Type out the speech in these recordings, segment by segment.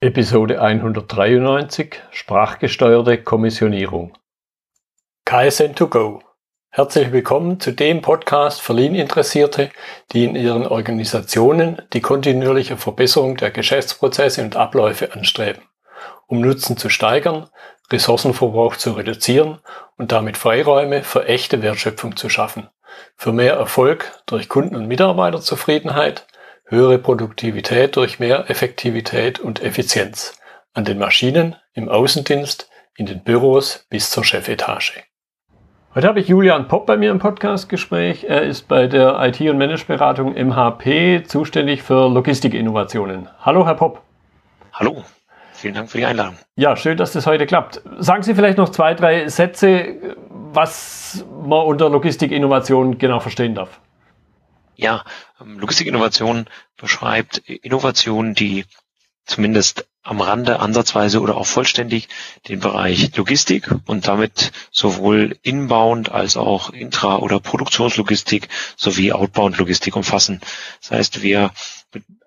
Episode 193 Sprachgesteuerte Kommissionierung. KSN2Go Herzlich willkommen zu dem Podcast für Lean-Interessierte, die in ihren Organisationen die kontinuierliche Verbesserung der Geschäftsprozesse und Abläufe anstreben, um Nutzen zu steigern, Ressourcenverbrauch zu reduzieren und damit Freiräume für echte Wertschöpfung zu schaffen, für mehr Erfolg durch Kunden- und Mitarbeiterzufriedenheit, höhere Produktivität durch mehr Effektivität und Effizienz an den Maschinen, im Außendienst, in den Büros bis zur Chefetage. Heute habe ich Julian Popp bei mir im Podcastgespräch. Er ist bei der IT- und Manageberatung MHP zuständig für Logistikinnovationen. Hallo, Herr Popp. Hallo, vielen Dank für die Einladung. Ja, schön, dass das heute klappt. Sagen Sie vielleicht noch zwei, drei Sätze, was man unter Logistikinnovation genau verstehen darf. Ja, ähm, Logistikinnovation beschreibt Innovationen, die zumindest am Rande ansatzweise oder auch vollständig den Bereich Logistik und damit sowohl inbound als auch intra- oder Produktionslogistik sowie outbound Logistik umfassen. Das heißt, wir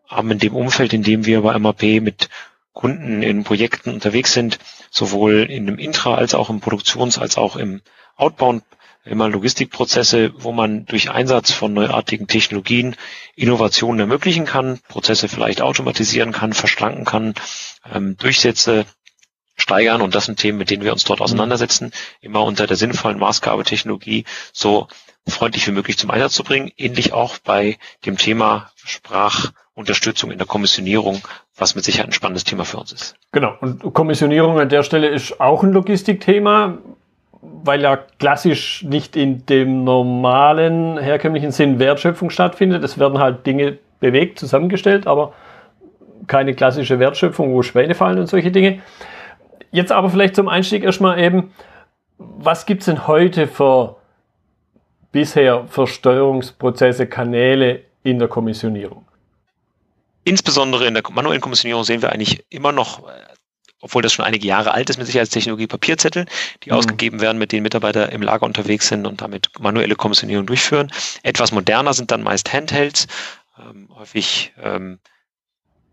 haben in dem Umfeld, in dem wir bei MAP mit Kunden in Projekten unterwegs sind, sowohl in dem Intra- als auch im Produktions- als auch im Outbound immer Logistikprozesse, wo man durch Einsatz von neuartigen Technologien Innovationen ermöglichen kann, Prozesse vielleicht automatisieren kann, verschlanken kann, ähm, Durchsätze steigern und das sind Themen, mit denen wir uns dort auseinandersetzen, immer unter der sinnvollen Maßgabe Technologie so freundlich wie möglich zum Einsatz zu bringen. Ähnlich auch bei dem Thema Sprachunterstützung in der Kommissionierung, was mit Sicherheit ein spannendes Thema für uns ist. Genau. Und Kommissionierung an der Stelle ist auch ein Logistikthema weil ja klassisch nicht in dem normalen, herkömmlichen Sinn Wertschöpfung stattfindet. Es werden halt Dinge bewegt, zusammengestellt, aber keine klassische Wertschöpfung, wo Schwäne fallen und solche Dinge. Jetzt aber vielleicht zum Einstieg erstmal eben, was gibt es denn heute für bisher für Steuerungsprozesse, Kanäle in der Kommissionierung? Insbesondere in der manuellen Kommissionierung sehen wir eigentlich immer noch obwohl das schon einige Jahre alt ist mit Sicherheitstechnologie, Papierzettel, die mhm. ausgegeben werden, mit denen Mitarbeiter im Lager unterwegs sind und damit manuelle Kommissionierung durchführen. Etwas moderner sind dann meist Handhelds, ähm, häufig ähm,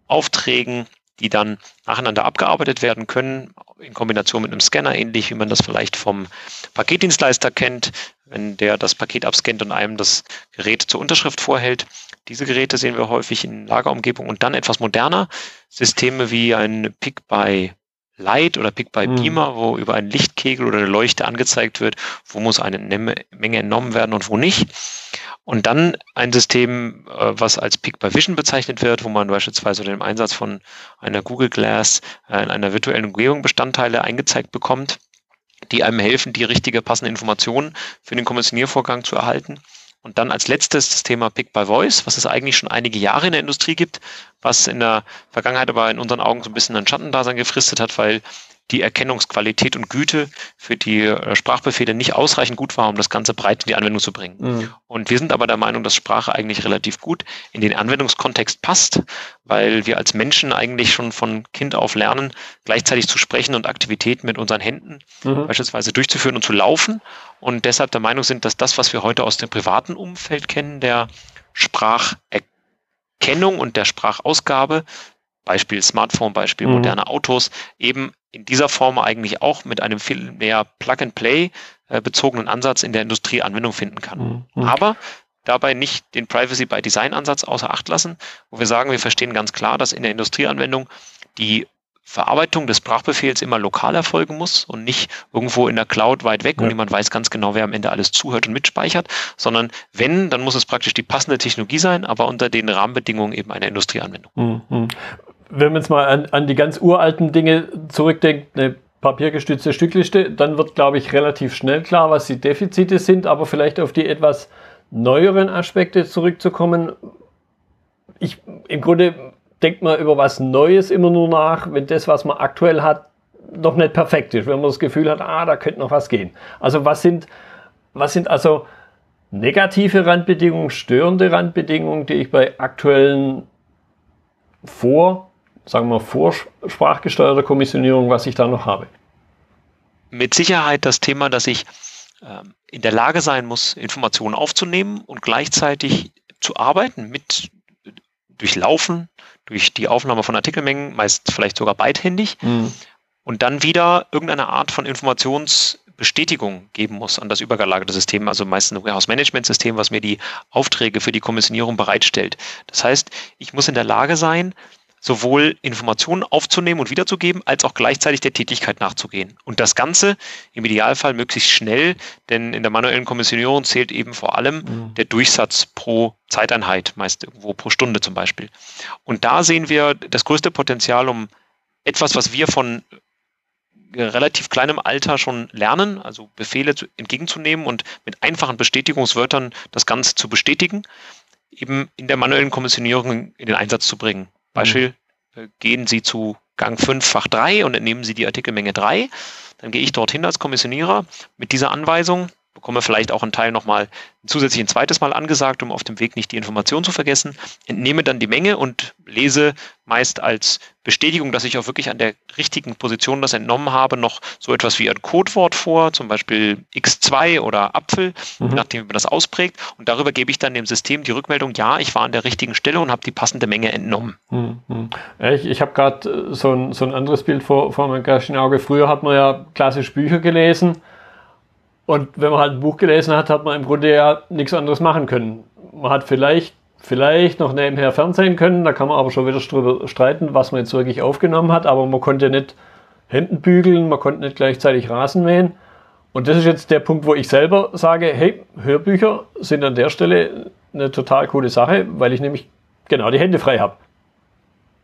Aufträgen, die dann nacheinander abgearbeitet werden können, in Kombination mit einem Scanner, ähnlich wie man das vielleicht vom Paketdienstleister kennt, wenn der das Paket abscannt und einem das Gerät zur Unterschrift vorhält. Diese Geräte sehen wir häufig in Lagerumgebung und dann etwas moderner. Systeme wie ein Pick by Light oder Pick by mhm. Beamer, wo über einen Lichtkegel oder eine Leuchte angezeigt wird, wo muss eine Menge entnommen werden und wo nicht. Und dann ein System, äh, was als Pick by Vision bezeichnet wird, wo man beispielsweise unter dem Einsatz von einer Google Glass äh, in einer virtuellen Umgebung Bestandteile eingezeigt bekommt, die einem helfen, die richtige passende Informationen für den Kommissioniervorgang zu erhalten. Und dann als letztes das Thema Pick by Voice, was es eigentlich schon einige Jahre in der Industrie gibt, was in der Vergangenheit aber in unseren Augen so ein bisschen ein Schattendasein gefristet hat, weil die Erkennungsqualität und Güte für die äh, Sprachbefehle nicht ausreichend gut war, um das Ganze breit in die Anwendung zu bringen. Mhm. Und wir sind aber der Meinung, dass Sprache eigentlich relativ gut in den Anwendungskontext passt, weil wir als Menschen eigentlich schon von Kind auf lernen, gleichzeitig zu sprechen und Aktivitäten mit unseren Händen mhm. beispielsweise durchzuführen und zu laufen. Und deshalb der Meinung sind, dass das, was wir heute aus dem privaten Umfeld kennen, der Spracherkennung und der Sprachausgabe, Beispiel Smartphone, Beispiel mhm. moderne Autos, eben in dieser Form eigentlich auch mit einem viel mehr Plug-and-Play äh, bezogenen Ansatz in der Industrie Anwendung finden kann. Mhm. Aber dabei nicht den Privacy by Design Ansatz außer Acht lassen, wo wir sagen, wir verstehen ganz klar, dass in der Industrieanwendung die Verarbeitung des Sprachbefehls immer lokal erfolgen muss und nicht irgendwo in der Cloud weit weg ja. und niemand weiß ganz genau, wer am Ende alles zuhört und mitspeichert, sondern wenn, dann muss es praktisch die passende Technologie sein, aber unter den Rahmenbedingungen eben einer Industrieanwendung. Mhm wenn man jetzt mal an, an die ganz uralten Dinge zurückdenkt, eine papiergestützte Stückliste, dann wird, glaube ich, relativ schnell klar, was die Defizite sind, aber vielleicht auf die etwas neueren Aspekte zurückzukommen. Ich, im Grunde denkt man über was Neues immer nur nach, wenn das, was man aktuell hat, noch nicht perfekt ist, wenn man das Gefühl hat, ah, da könnte noch was gehen. Also was sind, was sind also negative Randbedingungen, störende Randbedingungen, die ich bei aktuellen Vor- sagen wir, vorsprachgesteuerter Kommissionierung, was ich da noch habe? Mit Sicherheit das Thema, dass ich ähm, in der Lage sein muss, Informationen aufzunehmen und gleichzeitig zu arbeiten mit durchlaufen, durch die Aufnahme von Artikelmengen, meist vielleicht sogar beidhändig. Mhm. Und dann wieder irgendeine Art von Informationsbestätigung geben muss an das übergelagerte System, also meistens ein Warehouse-Management-System, was mir die Aufträge für die Kommissionierung bereitstellt. Das heißt, ich muss in der Lage sein, sowohl Informationen aufzunehmen und wiederzugeben, als auch gleichzeitig der Tätigkeit nachzugehen. Und das Ganze im Idealfall möglichst schnell, denn in der manuellen Kommissionierung zählt eben vor allem mhm. der Durchsatz pro Zeiteinheit, meist irgendwo pro Stunde zum Beispiel. Und da sehen wir das größte Potenzial, um etwas, was wir von relativ kleinem Alter schon lernen, also Befehle zu, entgegenzunehmen und mit einfachen Bestätigungswörtern das Ganze zu bestätigen, eben in der manuellen Kommissionierung in den Einsatz zu bringen. Beispiel, mhm. gehen Sie zu Gang 5, Fach 3 und entnehmen Sie die Artikelmenge 3. Dann gehe ich dorthin als Kommissionierer mit dieser Anweisung bekomme vielleicht auch einen Teil nochmal zusätzlich ein zweites Mal angesagt, um auf dem Weg nicht die Information zu vergessen, entnehme dann die Menge und lese meist als Bestätigung, dass ich auch wirklich an der richtigen Position das entnommen habe, noch so etwas wie ein Codewort vor, zum Beispiel X2 oder Apfel, mhm. nachdem man das ausprägt. Und darüber gebe ich dann dem System die Rückmeldung, ja, ich war an der richtigen Stelle und habe die passende Menge entnommen. Mhm. Ich, ich habe gerade so ein, so ein anderes Bild vor, vor meinem geistigen Auge. Früher hat man ja klassisch Bücher gelesen und wenn man halt ein Buch gelesen hat, hat man im Grunde ja nichts anderes machen können. Man hat vielleicht, vielleicht noch nebenher Fernsehen können, da kann man aber schon wieder drüber streiten, was man jetzt wirklich aufgenommen hat, aber man konnte nicht Händen bügeln, man konnte nicht gleichzeitig Rasen mähen. Und das ist jetzt der Punkt, wo ich selber sage, hey, Hörbücher sind an der Stelle eine total coole Sache, weil ich nämlich genau die Hände frei habe.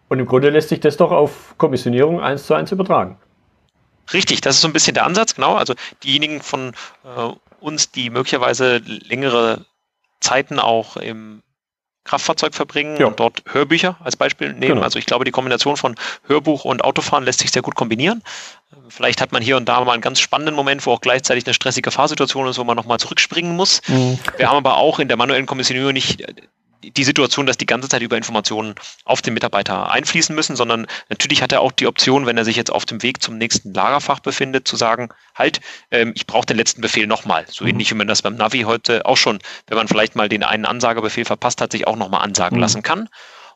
Und im Grunde lässt sich das doch auf Kommissionierung eins zu eins übertragen. Richtig, das ist so ein bisschen der Ansatz, genau. Also diejenigen von äh, uns, die möglicherweise längere Zeiten auch im Kraftfahrzeug verbringen ja. und dort Hörbücher als Beispiel nehmen. Genau. Also ich glaube, die Kombination von Hörbuch und Autofahren lässt sich sehr gut kombinieren. Vielleicht hat man hier und da mal einen ganz spannenden Moment, wo auch gleichzeitig eine stressige Fahrsituation ist, wo man nochmal zurückspringen muss. Mhm. Wir haben aber auch in der manuellen Kommissionierung nicht die Situation, dass die ganze Zeit über Informationen auf den Mitarbeiter einfließen müssen, sondern natürlich hat er auch die Option, wenn er sich jetzt auf dem Weg zum nächsten Lagerfach befindet, zu sagen, halt, ähm, ich brauche den letzten Befehl nochmal. So mhm. ähnlich wie man das beim Navi heute auch schon, wenn man vielleicht mal den einen Ansagebefehl verpasst hat, sich auch nochmal ansagen mhm. lassen kann.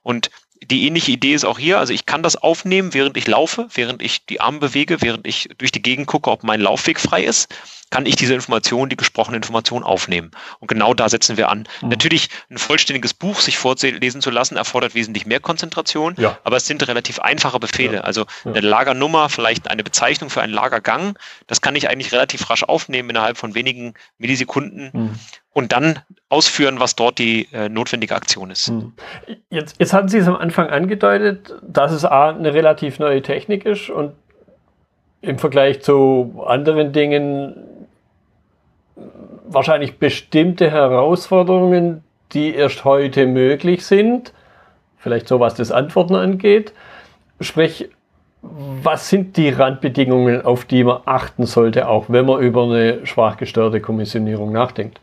Und die ähnliche Idee ist auch hier. Also ich kann das aufnehmen, während ich laufe, während ich die Arme bewege, während ich durch die Gegend gucke, ob mein Laufweg frei ist kann ich diese Information, die gesprochene Information aufnehmen. Und genau da setzen wir an. Mhm. Natürlich, ein vollständiges Buch sich vorlesen zu lassen, erfordert wesentlich mehr Konzentration, ja. aber es sind relativ einfache Befehle. Ja. Also eine Lagernummer, vielleicht eine Bezeichnung für einen Lagergang, das kann ich eigentlich relativ rasch aufnehmen innerhalb von wenigen Millisekunden. Mhm. Und dann ausführen, was dort die äh, notwendige Aktion ist. Mhm. Jetzt, jetzt hatten Sie es am Anfang angedeutet, dass es A, eine relativ neue Technik ist und im Vergleich zu anderen Dingen wahrscheinlich bestimmte Herausforderungen, die erst heute möglich sind, vielleicht so was das Antworten angeht. Sprich, was sind die Randbedingungen, auf die man achten sollte, auch wenn man über eine schwach gestörte Kommissionierung nachdenkt?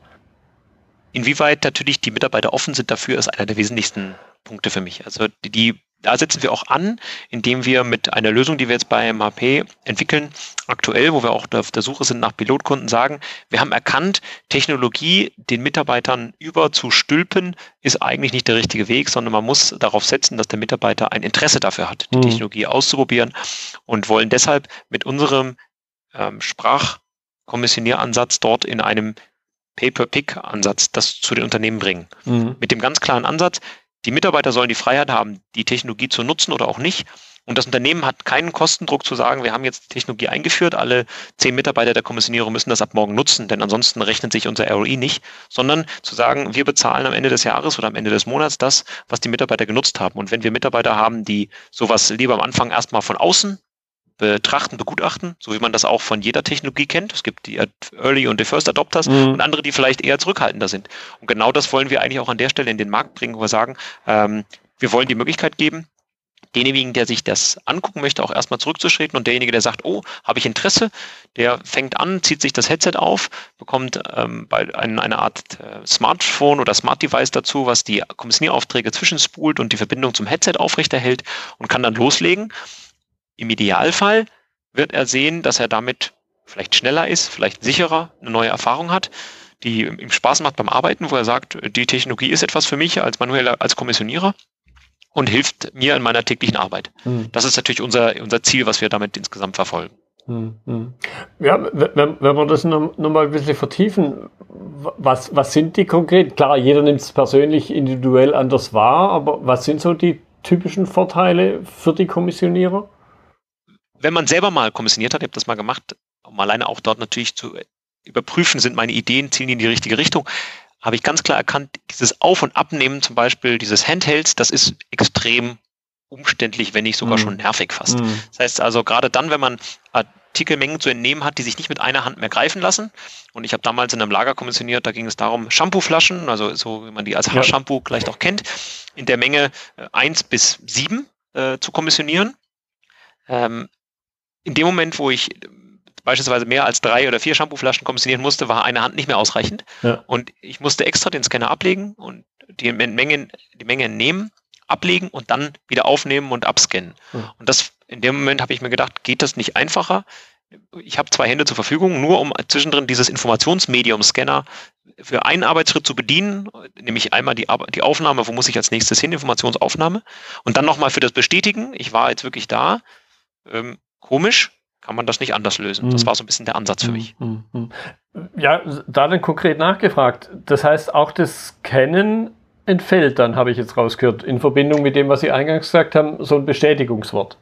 Inwieweit natürlich die Mitarbeiter offen sind dafür, ist einer der wesentlichsten Punkte für mich. Also die da setzen wir auch an, indem wir mit einer Lösung, die wir jetzt bei MHP entwickeln, aktuell, wo wir auch auf der Suche sind nach Pilotkunden, sagen, wir haben erkannt, Technologie den Mitarbeitern überzustülpen, ist eigentlich nicht der richtige Weg, sondern man muss darauf setzen, dass der Mitarbeiter ein Interesse dafür hat, die mhm. Technologie auszuprobieren und wollen deshalb mit unserem ähm, Sprachkommissionieransatz dort in einem Pay-per-Pick-Ansatz das zu den Unternehmen bringen. Mhm. Mit dem ganz klaren Ansatz, die Mitarbeiter sollen die Freiheit haben, die Technologie zu nutzen oder auch nicht. Und das Unternehmen hat keinen Kostendruck zu sagen, wir haben jetzt die Technologie eingeführt, alle zehn Mitarbeiter der Kommissionierung müssen das ab morgen nutzen, denn ansonsten rechnet sich unser ROI nicht, sondern zu sagen, wir bezahlen am Ende des Jahres oder am Ende des Monats das, was die Mitarbeiter genutzt haben. Und wenn wir Mitarbeiter haben, die sowas lieber am Anfang erstmal von außen betrachten, begutachten, so wie man das auch von jeder Technologie kennt. Es gibt die Early und die First Adopters mhm. und andere, die vielleicht eher zurückhaltender sind. Und genau das wollen wir eigentlich auch an der Stelle in den Markt bringen, wo wir sagen, ähm, wir wollen die Möglichkeit geben, denjenigen, der sich das angucken möchte, auch erstmal zurückzuschreiten und derjenige, der sagt, oh, habe ich Interesse, der fängt an, zieht sich das Headset auf, bekommt ähm, bei ein, eine Art äh, Smartphone oder Smart Device dazu, was die Kommissionieraufträge zwischenspult und die Verbindung zum Headset aufrechterhält und kann dann loslegen. Im Idealfall wird er sehen, dass er damit vielleicht schneller ist, vielleicht sicherer, eine neue Erfahrung hat, die ihm Spaß macht beim Arbeiten, wo er sagt, die Technologie ist etwas für mich als manueller, als Kommissionierer. und hilft mir in meiner täglichen Arbeit. Hm. Das ist natürlich unser, unser Ziel, was wir damit insgesamt verfolgen. Hm, hm. Ja, wenn, wenn wir das noch, noch mal ein bisschen vertiefen, was, was sind die konkret? Klar, jeder nimmt es persönlich individuell anders wahr, aber was sind so die typischen Vorteile für die Kommissionierer? Wenn man selber mal kommissioniert hat, ich habe das mal gemacht, um alleine auch dort natürlich zu überprüfen, sind meine Ideen, zielen die in die richtige Richtung, habe ich ganz klar erkannt, dieses Auf- und Abnehmen zum Beispiel dieses Handhelds, das ist extrem umständlich, wenn nicht sogar mm. schon nervig fast. Mm. Das heißt also, gerade dann, wenn man Artikelmengen zu entnehmen hat, die sich nicht mit einer Hand mehr greifen lassen. Und ich habe damals in einem Lager kommissioniert, da ging es darum, Shampooflaschen, also so wie man die als Haarshampoo ja. vielleicht auch kennt, in der Menge äh, 1 bis 7 äh, zu kommissionieren. Ähm, in dem Moment, wo ich beispielsweise mehr als drei oder vier Shampooflaschen kommissionieren musste, war eine Hand nicht mehr ausreichend. Ja. Und ich musste extra den Scanner ablegen und die Menge, die Menge nehmen ablegen und dann wieder aufnehmen und abscannen. Mhm. Und das in dem Moment habe ich mir gedacht, geht das nicht einfacher? Ich habe zwei Hände zur Verfügung, nur um zwischendrin dieses Informationsmedium-Scanner für einen Arbeitsschritt zu bedienen, nämlich einmal die, die Aufnahme, wo muss ich als nächstes hin, Informationsaufnahme, und dann nochmal für das Bestätigen, ich war jetzt wirklich da. Ähm, komisch, kann man das nicht anders lösen. Das hm. war so ein bisschen der Ansatz für mich. Hm, ja, da dann konkret nachgefragt. Das heißt, auch das Scannen entfällt dann, habe ich jetzt rausgehört, in Verbindung mit dem, was Sie eingangs gesagt haben, so ein Bestätigungswort.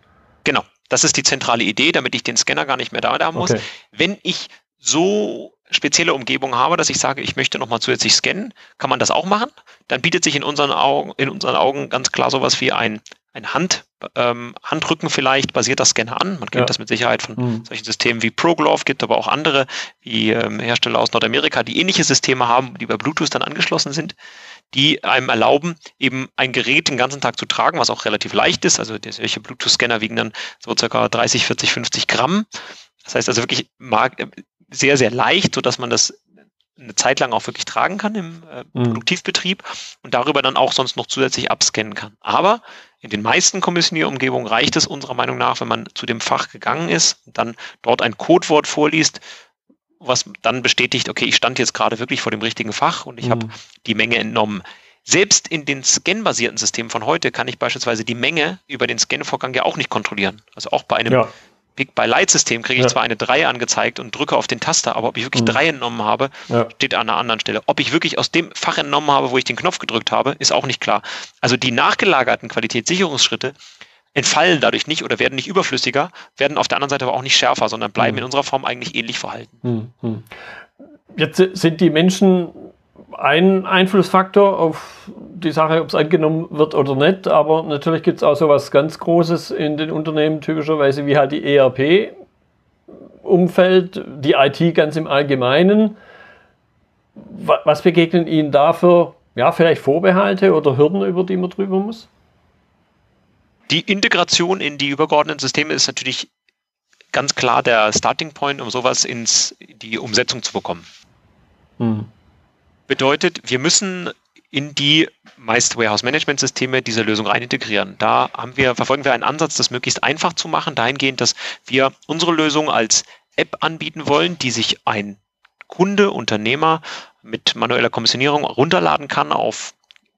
Genau, das ist die zentrale Idee, damit ich den Scanner gar nicht mehr da haben muss. Okay. Wenn ich so spezielle Umgebung habe, dass ich sage, ich möchte nochmal zusätzlich scannen, kann man das auch machen. Dann bietet sich in unseren Augen, in unseren Augen ganz klar sowas wie ein, ein Hand, ähm, Handrücken vielleicht basierter Scanner an. Man kennt ja. das mit Sicherheit von mhm. solchen Systemen wie ProGlove, gibt aber auch andere, wie ähm, Hersteller aus Nordamerika, die ähnliche Systeme haben, die bei Bluetooth dann angeschlossen sind die einem erlauben, eben ein Gerät den ganzen Tag zu tragen, was auch relativ leicht ist. Also solche Bluetooth-Scanner wiegen dann so circa 30, 40, 50 Gramm. Das heißt also wirklich sehr, sehr leicht, sodass man das eine Zeit lang auch wirklich tragen kann im äh, mhm. Produktivbetrieb und darüber dann auch sonst noch zusätzlich abscannen kann. Aber in den meisten Kommissionierumgebungen reicht es unserer Meinung nach, wenn man zu dem Fach gegangen ist und dann dort ein Codewort vorliest, was dann bestätigt, okay, ich stand jetzt gerade wirklich vor dem richtigen Fach und ich mhm. habe die Menge entnommen. Selbst in den scanbasierten Systemen von heute kann ich beispielsweise die Menge über den Scanvorgang ja auch nicht kontrollieren. Also auch bei einem ja. Pick-by-Light-System kriege ich ja. zwar eine 3 angezeigt und drücke auf den Taster, aber ob ich wirklich mhm. 3 entnommen habe, ja. steht an einer anderen Stelle. Ob ich wirklich aus dem Fach entnommen habe, wo ich den Knopf gedrückt habe, ist auch nicht klar. Also die nachgelagerten Qualitätssicherungsschritte entfallen dadurch nicht oder werden nicht überflüssiger, werden auf der anderen Seite aber auch nicht schärfer, sondern bleiben mhm. in unserer Form eigentlich ähnlich verhalten. Mhm. Jetzt sind die Menschen ein Einflussfaktor auf die Sache, ob es angenommen wird oder nicht, aber natürlich gibt es auch so was ganz Großes in den Unternehmen, typischerweise wie halt die ERP-Umfeld, die IT ganz im Allgemeinen. Was begegnen Ihnen da für, ja, vielleicht Vorbehalte oder Hürden, über die man drüber muss? Die Integration in die übergeordneten Systeme ist natürlich ganz klar der Starting Point, um sowas ins die Umsetzung zu bekommen. Hm. Bedeutet, wir müssen in die meist Warehouse Management Systeme diese Lösung rein integrieren. Da haben wir, verfolgen wir einen Ansatz, das möglichst einfach zu machen, dahingehend, dass wir unsere Lösung als App anbieten wollen, die sich ein Kunde, Unternehmer mit manueller Kommissionierung runterladen kann auf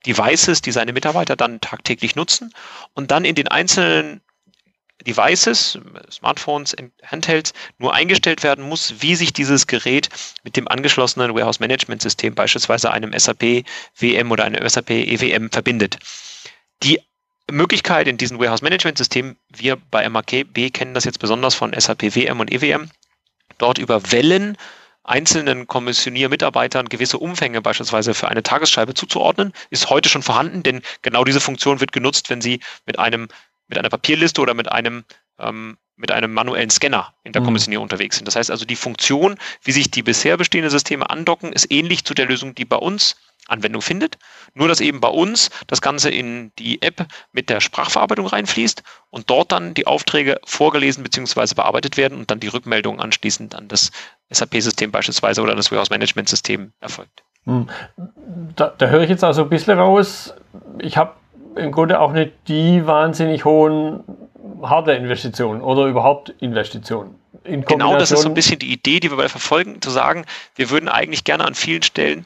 Devices, die seine Mitarbeiter dann tagtäglich nutzen und dann in den einzelnen Devices, Smartphones, Handhelds nur eingestellt werden muss, wie sich dieses Gerät mit dem angeschlossenen Warehouse Management System, beispielsweise einem SAP WM oder einem SAP EWM verbindet. Die Möglichkeit in diesem Warehouse Management System, wir bei MAKB kennen das jetzt besonders von SAP WM und EWM, dort über Wellen einzelnen Kommissioniermitarbeitern gewisse Umfänge beispielsweise für eine Tagesscheibe zuzuordnen, ist heute schon vorhanden, denn genau diese Funktion wird genutzt, wenn Sie mit einem mit einer Papierliste oder mit einem ähm, mit einem manuellen Scanner in der mhm. Kommissionierung unterwegs sind. Das heißt also, die Funktion, wie sich die bisher bestehenden Systeme andocken, ist ähnlich zu der Lösung, die bei uns Anwendung findet. Nur, dass eben bei uns das Ganze in die App mit der Sprachverarbeitung reinfließt und dort dann die Aufträge vorgelesen bzw. bearbeitet werden und dann die Rückmeldung anschließend an das SAP-System beispielsweise oder das Warehouse-Management-System erfolgt. Hm. Da, da, höre ich jetzt also ein bisschen raus. Ich habe im Grunde auch nicht die wahnsinnig hohen Hardware-Investitionen oder überhaupt Investitionen. genau das ist so ein bisschen die Idee, die wir bei verfolgen, zu sagen, wir würden eigentlich gerne an vielen Stellen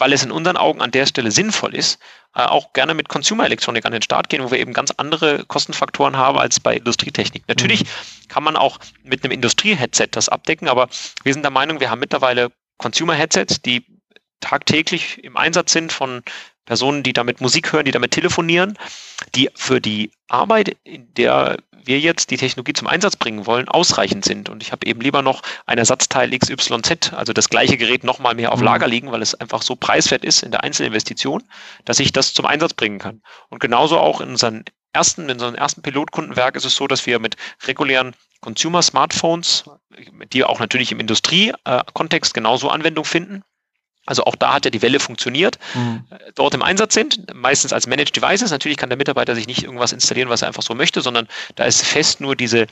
weil es in unseren Augen an der Stelle sinnvoll ist, äh, auch gerne mit Consumer Elektronik an den Start gehen, wo wir eben ganz andere Kostenfaktoren haben als bei Industrietechnik. Natürlich mhm. kann man auch mit einem Industrie-Headset das abdecken, aber wir sind der Meinung, wir haben mittlerweile Consumer-Headsets, die tagtäglich im Einsatz sind von Personen, die damit Musik hören, die damit telefonieren, die für die Arbeit, in der wir jetzt die Technologie zum Einsatz bringen wollen, ausreichend sind. Und ich habe eben lieber noch ein Ersatzteil XYZ, also das gleiche Gerät nochmal mehr auf mhm. Lager liegen, weil es einfach so preiswert ist in der Einzelinvestition, dass ich das zum Einsatz bringen kann. Und genauso auch in unseren ersten, in unserem ersten Pilotkundenwerk ist es so, dass wir mit regulären Consumer-Smartphones, die auch natürlich im Industrie-Kontext genauso Anwendung finden, also auch da hat ja die Welle funktioniert, mhm. Äh, dort im Einsatz sind, meistens als Managed Devices. Natürlich kann der Mitarbeiter sich nicht irgendwas installieren, was er einfach so möchte, sondern da ist fest nur diese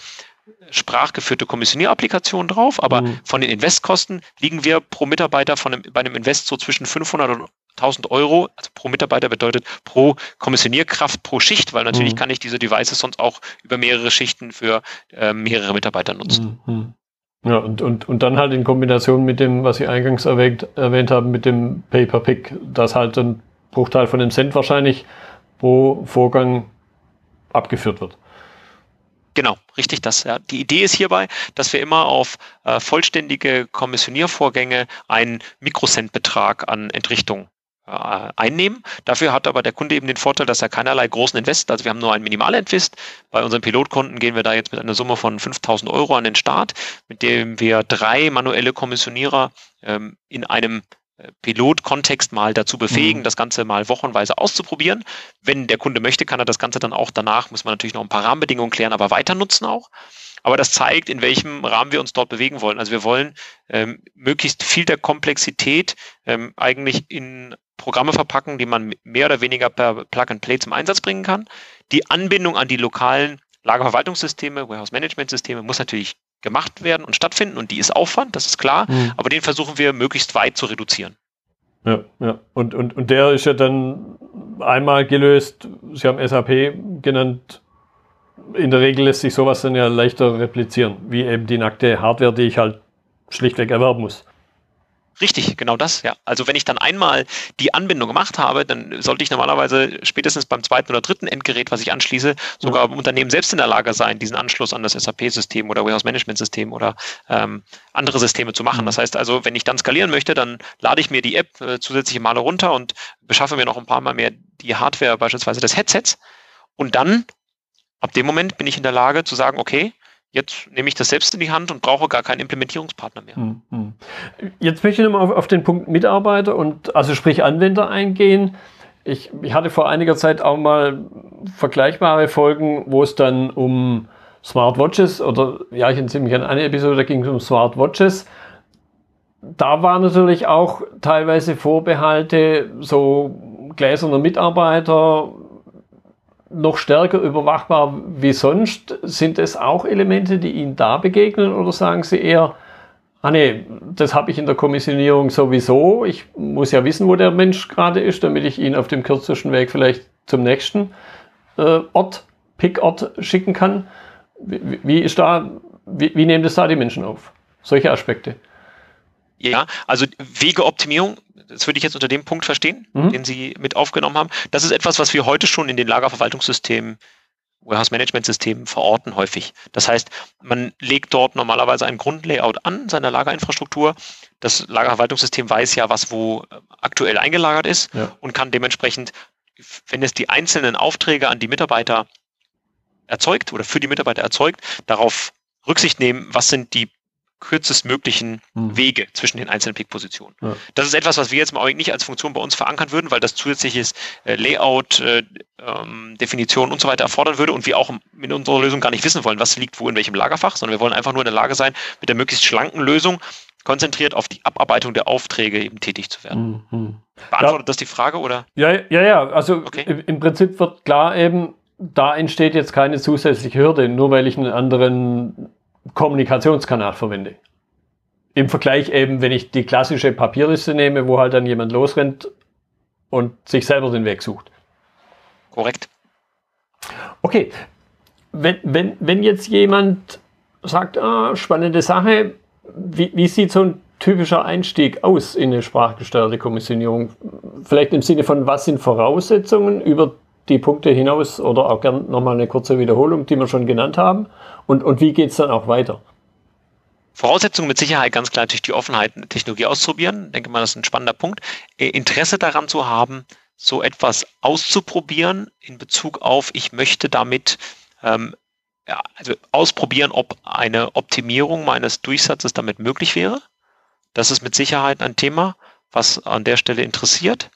sprachgeführte Kommissionierapplikation drauf, aber mhm. von den Investkosten liegen wir pro Mitarbeiter von einem, bei einem Invest so zwischen 500 und 1000 Euro, also pro Mitarbeiter bedeutet pro Kommissionierkraft pro Schicht, weil natürlich mhm. kann ich diese Devices sonst auch über mehrere Schichten für äh, mehrere Mitarbeiter nutzen. Mhm. Ja, und, und, und dann halt in Kombination mit dem, was Sie eingangs erwähnt, erwähnt haben, mit dem Pay-per-Pick, dass halt ein Bruchteil von dem Cent wahrscheinlich pro Vorgang abgeführt wird. Genau, richtig das. Ja. Die Idee ist hierbei, dass wir immer auf äh, vollständige Kommissioniervorgänge einen Mikrocentbetrag an Entrichtung einnehmen. Dafür hat aber der Kunde eben den Vorteil, dass er keinerlei großen Invest, also wir haben nur einen Minimalinvest. Bei unseren Pilotkunden gehen wir da jetzt mit einer Summe von 5000 Euro an den Start, mit dem wir drei manuelle Kommissionierer ähm, in einem äh, Pilotkontext mal dazu befähigen, mhm. das Ganze mal wochenweise auszuprobieren. Wenn der Kunde möchte, kann er das Ganze dann auch danach, muss man natürlich noch ein paar Rahmenbedingungen klären, aber weiter nutzen auch. Aber das zeigt, in welchem Rahmen wir uns dort bewegen wollen. Also wir wollen ähm, möglichst viel der Komplexität ähm, eigentlich in Programme verpacken, die man mehr oder weniger per Plug-and-Play zum Einsatz bringen kann. Die Anbindung an die lokalen Lagerverwaltungssysteme, Warehouse-Management-Systeme muss natürlich gemacht werden und stattfinden und die ist Aufwand, das ist klar, mhm. aber den versuchen wir möglichst weit zu reduzieren. Ja, ja. Und, und, und der ist ja dann einmal gelöst, Sie haben SAP genannt, in der Regel lässt sich sowas dann ja leichter replizieren, wie eben die nackte Hardware, die ich halt schlichtweg erwerben muss. Richtig, genau das, ja. Also wenn ich dann einmal die Anbindung gemacht habe, dann sollte ich normalerweise spätestens beim zweiten oder dritten Endgerät, was ich anschließe, sogar im Unternehmen selbst in der Lage sein, diesen Anschluss an das SAP-System oder Warehouse-Management-System oder ähm, andere Systeme zu machen. Mhm. Das heißt also, wenn ich dann skalieren möchte, dann lade ich mir die App äh, zusätzliche Male runter und beschaffe mir noch ein paar Mal mehr die Hardware beispielsweise des Headsets. Und dann, ab dem Moment, bin ich in der Lage zu sagen, okay, Jetzt nehme ich das selbst in die Hand und brauche gar keinen Implementierungspartner mehr. Hm, hm. Jetzt möchte ich nochmal auf, den Punkt Mitarbeiter und also sprich Anwender eingehen. Ich, ich, hatte vor einiger Zeit auch mal vergleichbare Folgen, wo es dann um Smartwatches oder ja, ich entsinne mich an eine Episode, da ging es um Smartwatches. Da waren natürlich auch teilweise Vorbehalte, so gläserner Mitarbeiter, noch stärker überwachbar wie sonst? Sind es auch Elemente, die Ihnen da begegnen oder sagen Sie eher, ah nee, das habe ich in der Kommissionierung sowieso. Ich muss ja wissen, wo der Mensch gerade ist, damit ich ihn auf dem kürzesten Weg vielleicht zum nächsten äh, Ort, Pickort schicken kann. Wie, wie ist da, wie, wie nehmen das da die Menschen auf? Solche Aspekte. Ja, also Wegeoptimierung das würde ich jetzt unter dem Punkt verstehen, mhm. den Sie mit aufgenommen haben. Das ist etwas, was wir heute schon in den Lagerverwaltungssystemen Warehouse Management Systemen verorten häufig. Das heißt, man legt dort normalerweise ein Grundlayout an seiner Lagerinfrastruktur. Das Lagerverwaltungssystem weiß ja, was wo äh, aktuell eingelagert ist ja. und kann dementsprechend, wenn es die einzelnen Aufträge an die Mitarbeiter erzeugt oder für die Mitarbeiter erzeugt, darauf Rücksicht nehmen, was sind die kürzestmöglichen mhm. Wege zwischen den einzelnen Pick-Positionen. Ja. Das ist etwas, was wir jetzt im Augenblick nicht als Funktion bei uns verankern würden, weil das zusätzliches äh, Layout, äh, ähm, Definition und so weiter erfordern würde und wir auch in unserer Lösung gar nicht wissen wollen, was liegt wo in welchem Lagerfach, sondern wir wollen einfach nur in der Lage sein, mit der möglichst schlanken Lösung konzentriert auf die Abarbeitung der Aufträge eben tätig zu werden. Mhm. Beantwortet ja. das die Frage oder? Ja, ja, ja. Also okay. im Prinzip wird klar eben, da entsteht jetzt keine zusätzliche Hürde, nur weil ich einen anderen Kommunikationskanal verwende. Im Vergleich eben, wenn ich die klassische Papierliste nehme, wo halt dann jemand losrennt und sich selber den Weg sucht. Korrekt. Okay, wenn, wenn, wenn jetzt jemand sagt, ah, spannende Sache, wie, wie sieht so ein typischer Einstieg aus in eine sprachgesteuerte Kommissionierung? Vielleicht im Sinne von, was sind Voraussetzungen über die Punkte hinaus oder auch gern nochmal eine kurze Wiederholung, die wir schon genannt haben? Und, und wie geht es dann auch weiter? Voraussetzung mit Sicherheit ganz klar natürlich die Offenheit, Technologie auszuprobieren. Ich denke mal, das ist ein spannender Punkt. Äh, Interesse daran zu haben, so etwas auszuprobieren in Bezug auf, ich möchte damit ähm, ja, also ausprobieren, ob eine Optimierung meines Durchsatzes damit möglich wäre. Das ist mit Sicherheit ein Thema, was an der Stelle interessiert.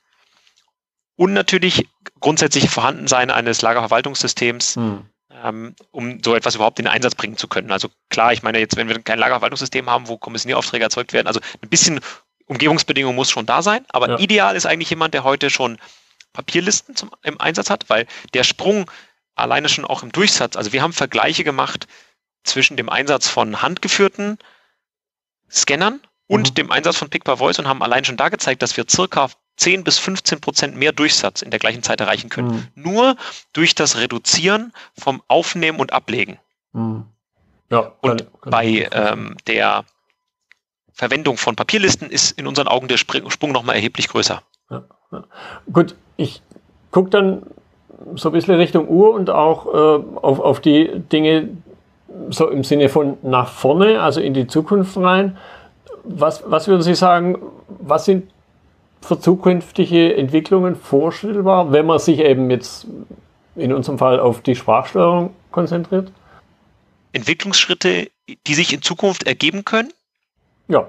Und natürlich grundsätzlich Vorhandensein eines Lagerverwaltungssystems, hm. ähm, um so etwas überhaupt in den Einsatz bringen zu können. Also klar, ich meine jetzt, wenn wir kein Lagerverwaltungssystem haben, wo Kommissionieraufträge erzeugt werden, also ein bisschen Umgebungsbedingung muss schon da sein, aber ja. ideal ist eigentlich jemand, der heute schon Papierlisten zum, im Einsatz hat, weil der Sprung alleine schon auch im Durchsatz, also wir haben Vergleiche gemacht zwischen dem Einsatz von handgeführten Scannern und mhm. dem Einsatz von Pick by Voice und haben allein schon da gezeigt, dass wir circa 10 bis 15 Prozent mehr Durchsatz in der gleichen Zeit erreichen können. Mhm. Nur durch das Reduzieren vom Aufnehmen und Ablegen. Mhm. Ja, und kann, kann bei ähm, der Verwendung von Papierlisten ist in unseren Augen der Sprung nochmal erheblich größer. Ja, ja. Gut, ich gucke dann so ein bisschen Richtung Uhr und auch äh, auf, auf die Dinge so im Sinne von nach vorne, also in die Zukunft rein. Was, was würden Sie sagen, was sind für zukünftige Entwicklungen vorstellbar, wenn man sich eben jetzt in unserem Fall auf die Sprachsteuerung konzentriert? Entwicklungsschritte, die sich in Zukunft ergeben können? Ja.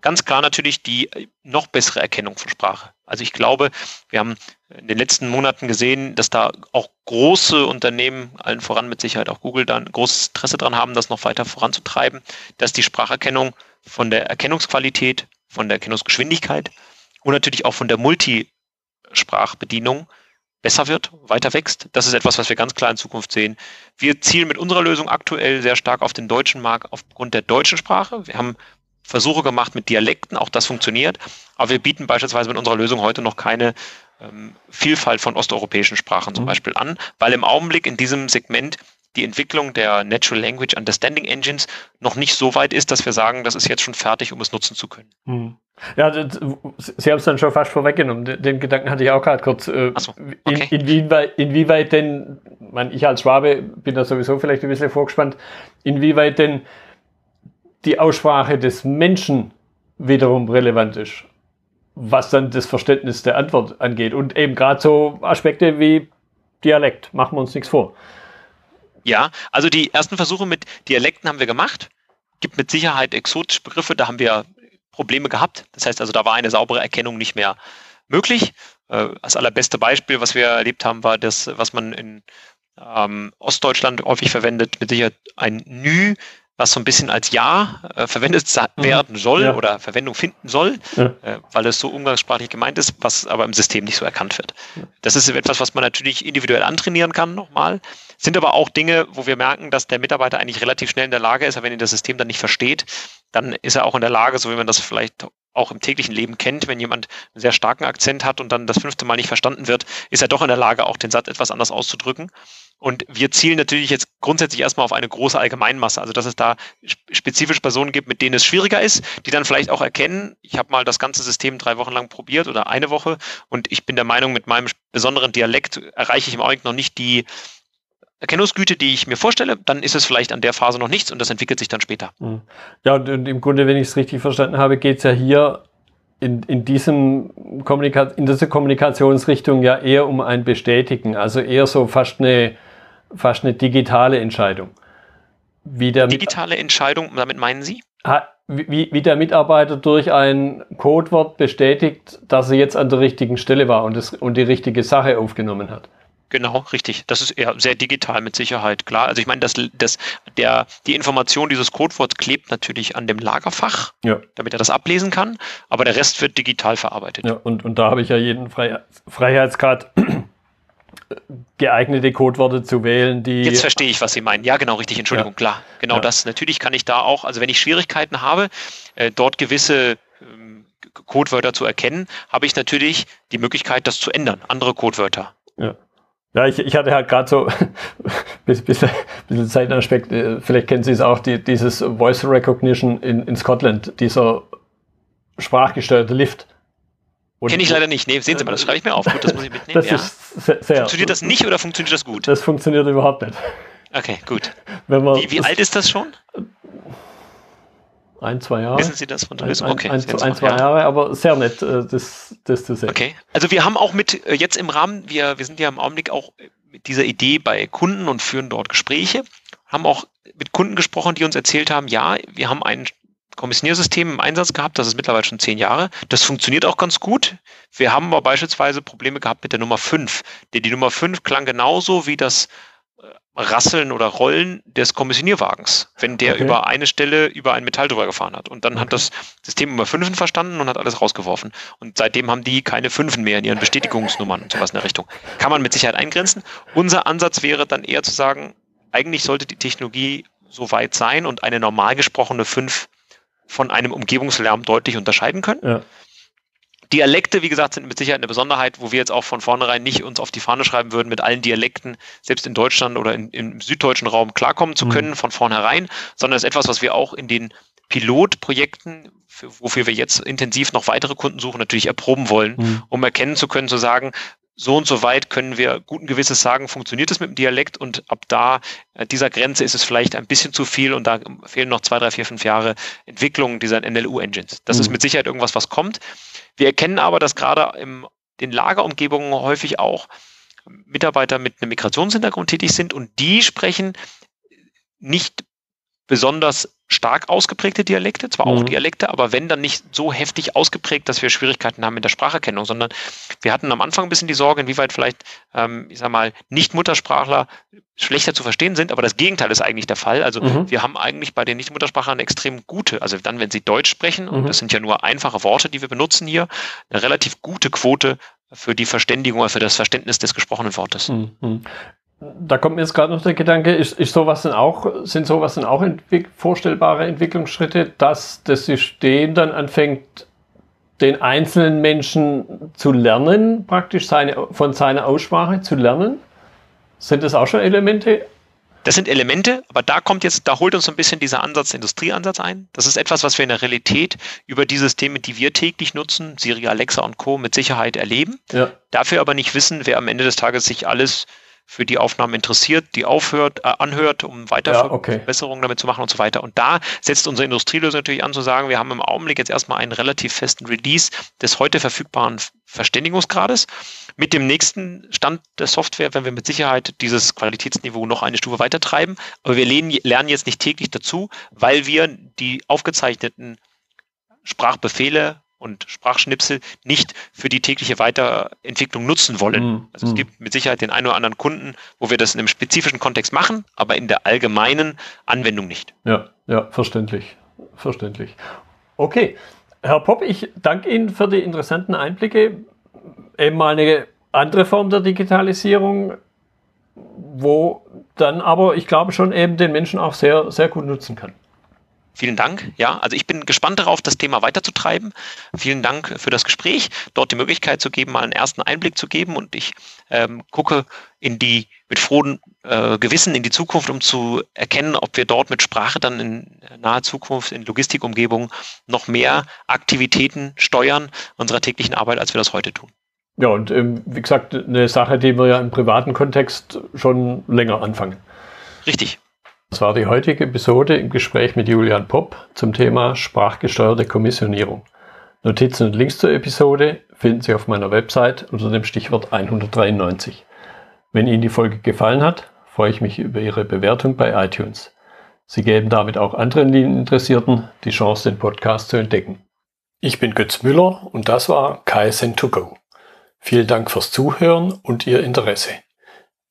Ganz klar natürlich die noch bessere Erkennung von Sprache. Also ich glaube, wir haben in den letzten Monaten gesehen, dass da auch große Unternehmen, allen voran mit Sicherheit auch Google, da ein großes Interesse dran haben, das noch weiter voranzutreiben, dass die Spracherkennung von der Erkennungsqualität, von der Erkennungsgeschwindigkeit und natürlich auch von der Multisprachbedienung besser wird, weiter wächst. Das ist etwas, was wir ganz klar in Zukunft sehen. Wir zielen mit unserer Lösung aktuell sehr stark auf den deutschen Markt aufgrund der deutschen Sprache. Wir haben Versuche gemacht mit Dialekten, auch das funktioniert. Aber wir bieten beispielsweise mit unserer Lösung heute noch keine ähm, Vielfalt von osteuropäischen Sprachen zum mhm. Beispiel an, weil im Augenblick in diesem Segment die Entwicklung der Natural Language Understanding Engines noch nicht so weit ist, dass wir sagen, das ist jetzt schon fertig, um es nutzen zu können. Mhm. Ja, das, Sie haben es dann schon fast vorweggenommen. Den, den Gedanken hatte ich auch gerade kurz. Äh, so, okay. in, inwieweit, inwieweit denn, man, ich als Schwabe bin da sowieso vielleicht ein bisschen vorgespannt, inwieweit denn die Aussprache des Menschen wiederum relevant ist, was dann das Verständnis der Antwort angeht. Und eben gerade so Aspekte wie Dialekt, machen wir uns nichts vor. Ja, also die ersten Versuche mit Dialekten haben wir gemacht. Gibt mit Sicherheit exotische Begriffe, da haben wir Probleme gehabt. Das heißt also, da war eine saubere Erkennung nicht mehr möglich. Äh, das allerbeste Beispiel, was wir erlebt haben, war das, was man in ähm, Ostdeutschland häufig verwendet, mit Sicherheit ein Nü was so ein bisschen als Ja äh, verwendet mhm. werden soll ja. oder Verwendung finden soll, ja. äh, weil es so umgangssprachlich gemeint ist, was aber im System nicht so erkannt wird. Das ist etwas, was man natürlich individuell antrainieren kann nochmal. Sind aber auch Dinge, wo wir merken, dass der Mitarbeiter eigentlich relativ schnell in der Lage ist, aber wenn ihn das System dann nicht versteht, dann ist er auch in der Lage, so wie man das vielleicht auch im täglichen Leben kennt, wenn jemand einen sehr starken Akzent hat und dann das fünfte Mal nicht verstanden wird, ist er doch in der Lage, auch den Satz etwas anders auszudrücken. Und wir zielen natürlich jetzt grundsätzlich erstmal auf eine große Allgemeinmasse, also dass es da spezifische Personen gibt, mit denen es schwieriger ist, die dann vielleicht auch erkennen, ich habe mal das ganze System drei Wochen lang probiert oder eine Woche und ich bin der Meinung, mit meinem besonderen Dialekt erreiche ich im Augenblick noch nicht die Erkennungsgüte, die ich mir vorstelle, dann ist es vielleicht an der Phase noch nichts und das entwickelt sich dann später. Mhm. Ja, und im Grunde, wenn ich es richtig verstanden habe, geht es ja hier in, in, diesem Kommunika in dieser Kommunikationsrichtung ja eher um ein Bestätigen, also eher so fast eine fast eine digitale Entscheidung. Wie der digitale Entscheidung, damit meinen Sie? Wie, wie der Mitarbeiter durch ein Codewort bestätigt, dass er jetzt an der richtigen Stelle war und, das, und die richtige Sache aufgenommen hat. Genau, richtig. Das ist eher sehr digital mit Sicherheit, klar. Also ich meine, das, das, der, die Information dieses Codeworts klebt natürlich an dem Lagerfach, ja. damit er das ablesen kann, aber der Rest wird digital verarbeitet. Ja, und, und da habe ich ja jeden Freiheitsgrad geeignete Codeworte zu wählen, die. Jetzt verstehe ich, was Sie meinen. Ja, genau, richtig, Entschuldigung, ja. klar. Genau ja. das. Natürlich kann ich da auch, also wenn ich Schwierigkeiten habe, äh, dort gewisse ähm, Codewörter zu erkennen, habe ich natürlich die Möglichkeit, das zu ändern, andere Codewörter. Ja. Ja, ich, ich hatte halt gerade so, bisschen, bisschen, bisschen Zeitaspekt, äh, vielleicht kennen Sie es auch, die, dieses Voice Recognition in, in Scotland, dieser sprachgesteuerte Lift. Kenne ich leider nicht. Nee, sehen Sie mal, das schreibe ich mir auf. Gut, das muss ich mitnehmen. Das ja. ist sehr, sehr, funktioniert das nicht oder funktioniert das gut? Das funktioniert überhaupt nicht. Okay, gut. wie, wie alt ist das schon? Ein, zwei Jahre. Wissen Sie das von der Lösung? Okay. Ein, ein, ein zwei ja. Jahre, aber sehr nett, äh, das, das zu sehen. Okay. Also wir haben auch mit, äh, jetzt im Rahmen, wir, wir sind ja im Augenblick auch mit dieser Idee bei Kunden und führen dort Gespräche, haben auch mit Kunden gesprochen, die uns erzählt haben, ja, wir haben ein Kommissioniersystem im Einsatz gehabt, das ist mittlerweile schon zehn Jahre. Das funktioniert auch ganz gut. Wir haben aber beispielsweise Probleme gehabt mit der Nummer 5. Die, die Nummer 5 klang genauso wie das Rasseln oder Rollen des Kommissionierwagens, wenn der okay. über eine Stelle über ein Metall drüber gefahren hat. Und dann okay. hat das System immer Fünfen verstanden und hat alles rausgeworfen. Und seitdem haben die keine Fünfen mehr in ihren Bestätigungsnummern und sowas in der Richtung. Kann man mit Sicherheit eingrenzen. Unser Ansatz wäre dann eher zu sagen, eigentlich sollte die Technologie so weit sein und eine normal gesprochene Fünf von einem Umgebungslärm deutlich unterscheiden können. Ja. Dialekte, wie gesagt, sind mit Sicherheit eine Besonderheit, wo wir jetzt auch von vornherein nicht uns auf die Fahne schreiben würden, mit allen Dialekten, selbst in Deutschland oder in, im süddeutschen Raum klarkommen zu mhm. können, mhm. von vornherein, sondern es ist etwas, was wir auch in den Pilotprojekten, für, wofür wir jetzt intensiv noch weitere Kunden suchen, natürlich erproben wollen, mhm. um erkennen zu können, zu sagen, so und so weit können wir guten Gewisses sagen, funktioniert es mit dem Dialekt und ab da, äh, dieser Grenze ist es vielleicht ein bisschen zu viel und da fehlen noch zwei, drei, vier, fünf Jahre Entwicklung dieser NLU-Engines. Das mhm. ist mit Sicherheit irgendwas, was kommt. Wir erkennen aber, dass gerade in den Lagerumgebungen häufig auch Mitarbeiter mit einem Migrationshintergrund tätig sind und die sprechen nicht besonders stark ausgeprägte Dialekte, zwar auch mhm. Dialekte, aber wenn dann nicht so heftig ausgeprägt, dass wir Schwierigkeiten haben mit der Spracherkennung, sondern wir hatten am Anfang ein bisschen die Sorge, inwieweit vielleicht, ähm, ich sag mal, Nicht-Muttersprachler schlechter zu verstehen sind, aber das Gegenteil ist eigentlich der Fall. Also mhm. wir haben eigentlich bei den Nicht-Muttersprachlern extrem gute, also dann, wenn sie Deutsch sprechen, mhm. und das sind ja nur einfache Worte, die wir benutzen hier, eine relativ gute Quote für die Verständigung, für das Verständnis des gesprochenen Wortes. Da kommt mir jetzt gerade noch der Gedanke, ist, ist sowas denn auch, sind sowas denn auch entwick vorstellbare Entwicklungsschritte, dass das System dann anfängt, den einzelnen Menschen zu lernen, praktisch seine, von seiner Aussprache zu lernen? Sind das auch schon Elemente? Das sind Elemente, aber da kommt jetzt, da holt uns so ein bisschen dieser Ansatz, Industrieansatz ein. Das ist etwas, was wir in der Realität über die Systeme, die wir täglich nutzen, Siri, Alexa und Co. mit Sicherheit erleben. Ja. Dafür aber nicht wissen, wer am Ende des Tages sich alles für die Aufnahmen interessiert, die aufhört, äh, anhört, um weiter ja, okay. Verbesserungen damit zu machen und so weiter. Und da setzt unsere Industrielösung natürlich an zu sagen, wir haben im Augenblick jetzt erstmal einen relativ festen Release des heute verfügbaren Verständigungsgrades. Mit dem nächsten Stand der Software werden wir mit Sicherheit dieses Qualitätsniveau noch eine Stufe weiter treiben. Aber wir lernen jetzt nicht täglich dazu, weil wir die aufgezeichneten Sprachbefehle und Sprachschnipsel nicht für die tägliche Weiterentwicklung nutzen wollen. Mhm. Also es gibt mit Sicherheit den einen oder anderen Kunden, wo wir das in einem spezifischen Kontext machen, aber in der allgemeinen Anwendung nicht. Ja, ja, verständlich. Verständlich. Okay. Herr Popp, ich danke Ihnen für die interessanten Einblicke. Eben mal eine andere Form der Digitalisierung, wo dann aber, ich glaube, schon eben den Menschen auch sehr, sehr gut nutzen kann. Vielen Dank. Ja, also ich bin gespannt darauf, das Thema weiterzutreiben. Vielen Dank für das Gespräch, dort die Möglichkeit zu geben, mal einen ersten Einblick zu geben. Und ich ähm, gucke in die mit frohen äh, Gewissen in die Zukunft, um zu erkennen, ob wir dort mit Sprache dann in naher Zukunft in Logistikumgebungen noch mehr Aktivitäten steuern unserer täglichen Arbeit, als wir das heute tun. Ja, und ähm, wie gesagt, eine Sache, die wir ja im privaten Kontext schon länger anfangen. Richtig. Das war die heutige Episode im Gespräch mit Julian Popp zum Thema sprachgesteuerte Kommissionierung. Notizen und Links zur Episode finden Sie auf meiner Website unter dem Stichwort 193. Wenn Ihnen die Folge gefallen hat, freue ich mich über Ihre Bewertung bei iTunes. Sie geben damit auch anderen Linieninteressierten die Chance, den Podcast zu entdecken. Ich bin Götz Müller und das war KSN2Go. Vielen Dank fürs Zuhören und Ihr Interesse.